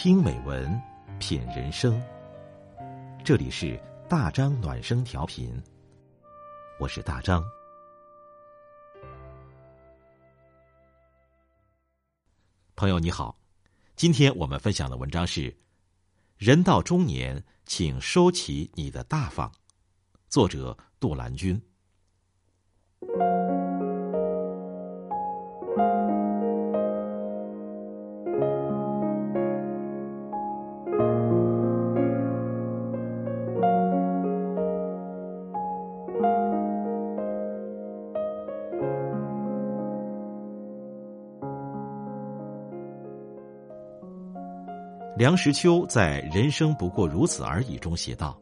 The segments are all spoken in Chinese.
听美文，品人生。这里是大张暖声调频，我是大张。朋友你好，今天我们分享的文章是《人到中年，请收起你的大方》，作者杜兰君。梁实秋在《人生不过如此而已》中写道：“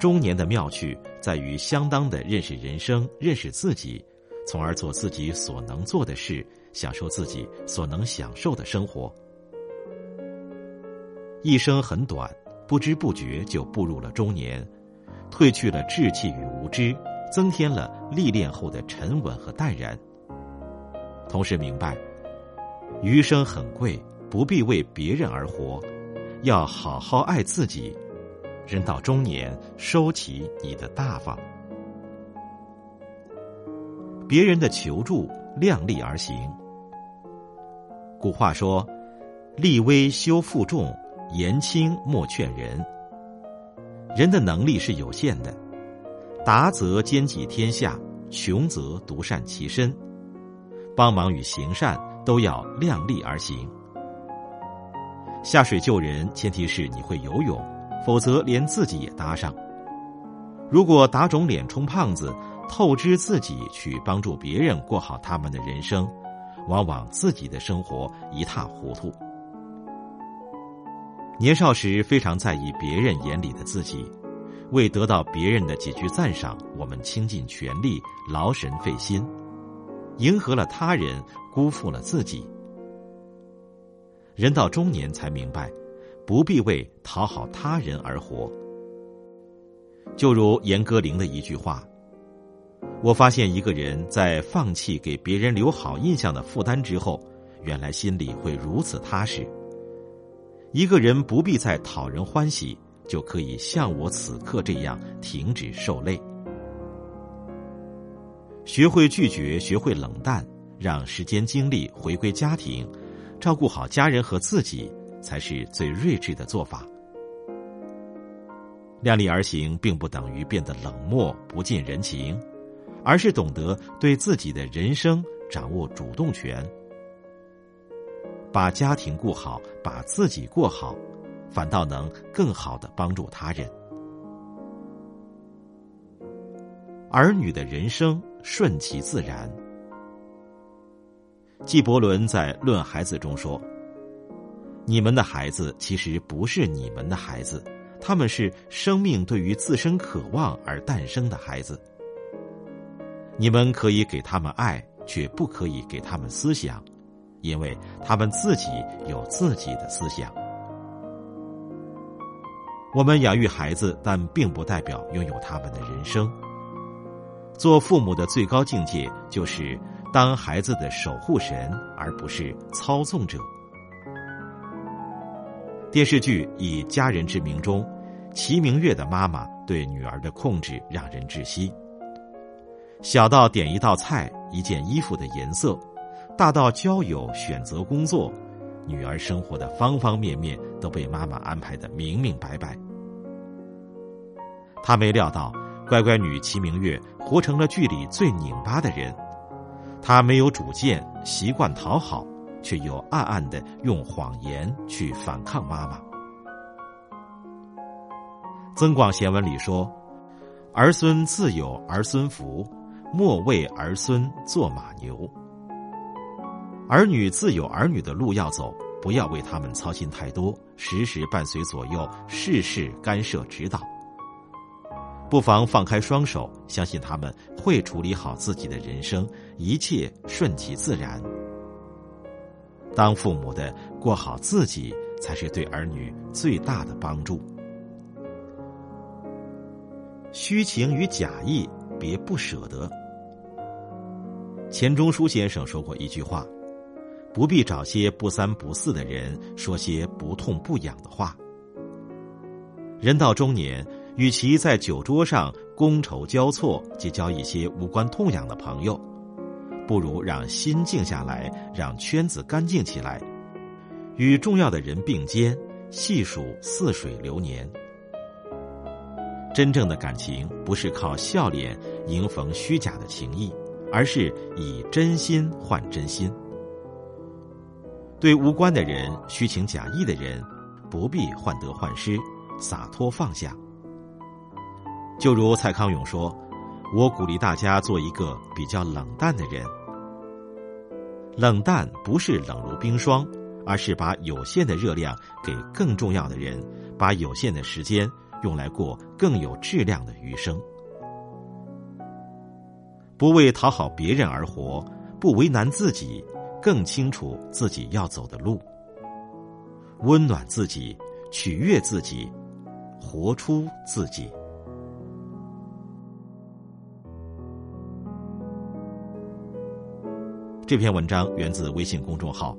中年的妙趣在于相当的认识人生，认识自己，从而做自己所能做的事，享受自己所能享受的生活。一生很短，不知不觉就步入了中年，褪去了稚气与无知，增添了历练后的沉稳和淡然。同时明白，余生很贵。”不必为别人而活，要好好爱自己。人到中年，收起你的大方。别人的求助，量力而行。古话说：“力微修负重，言轻莫劝人。”人的能力是有限的，达则兼济天下，穷则独善其身。帮忙与行善都要量力而行。下水救人，前提是你会游泳，否则连自己也搭上。如果打肿脸充胖子，透支自己去帮助别人过好他们的人生，往往自己的生活一塌糊涂。年少时非常在意别人眼里的自己，为得到别人的几句赞赏，我们倾尽全力，劳神费心，迎合了他人，辜负了自己。人到中年才明白，不必为讨好他人而活。就如严歌苓的一句话：“我发现一个人在放弃给别人留好印象的负担之后，原来心里会如此踏实。一个人不必再讨人欢喜，就可以像我此刻这样停止受累。学会拒绝，学会冷淡，让时间精力回归家庭。”照顾好家人和自己，才是最睿智的做法。量力而行，并不等于变得冷漠不近人情，而是懂得对自己的人生掌握主动权。把家庭顾好，把自己过好，反倒能更好的帮助他人。儿女的人生顺其自然。纪伯伦在《论孩子》中说：“你们的孩子其实不是你们的孩子，他们是生命对于自身渴望而诞生的孩子。你们可以给他们爱，却不可以给他们思想，因为他们自己有自己的思想。我们养育孩子，但并不代表拥有他们的人生。做父母的最高境界就是。”当孩子的守护神，而不是操纵者。电视剧《以家人之名》中，齐明月的妈妈对女儿的控制让人窒息。小到点一道菜、一件衣服的颜色，大到交友、选择工作，女儿生活的方方面面都被妈妈安排的明明白白。她没料到，乖乖女齐明月活成了剧里最拧巴的人。他没有主见，习惯讨好，却又暗暗的用谎言去反抗妈妈。《增广贤文》里说：“儿孙自有儿孙福，莫为儿孙做马牛。”儿女自有儿女的路要走，不要为他们操心太多，时时伴随左右，事事干涉指导。不妨放开双手，相信他们会处理好自己的人生，一切顺其自然。当父母的过好自己，才是对儿女最大的帮助。虚情与假意，别不舍得。钱钟书先生说过一句话：“不必找些不三不四的人说些不痛不痒的话。人到中年，与其在酒桌上觥筹交错，结交一些无关痛痒的朋友，不如让心静下来，让圈子干净起来，与重要的人并肩，细数似水流年。真正的感情不是靠笑脸迎逢虚假的情谊，而是以真心换真心。对无关的人、虚情假意的人，不必患得患失，洒脱放下。就如蔡康永说：“我鼓励大家做一个比较冷淡的人。冷淡不是冷如冰霜，而是把有限的热量给更重要的人，把有限的时间。”用来过更有质量的余生，不为讨好别人而活，不为难自己，更清楚自己要走的路。温暖自己，取悦自己，活出自己。这篇文章源自微信公众号。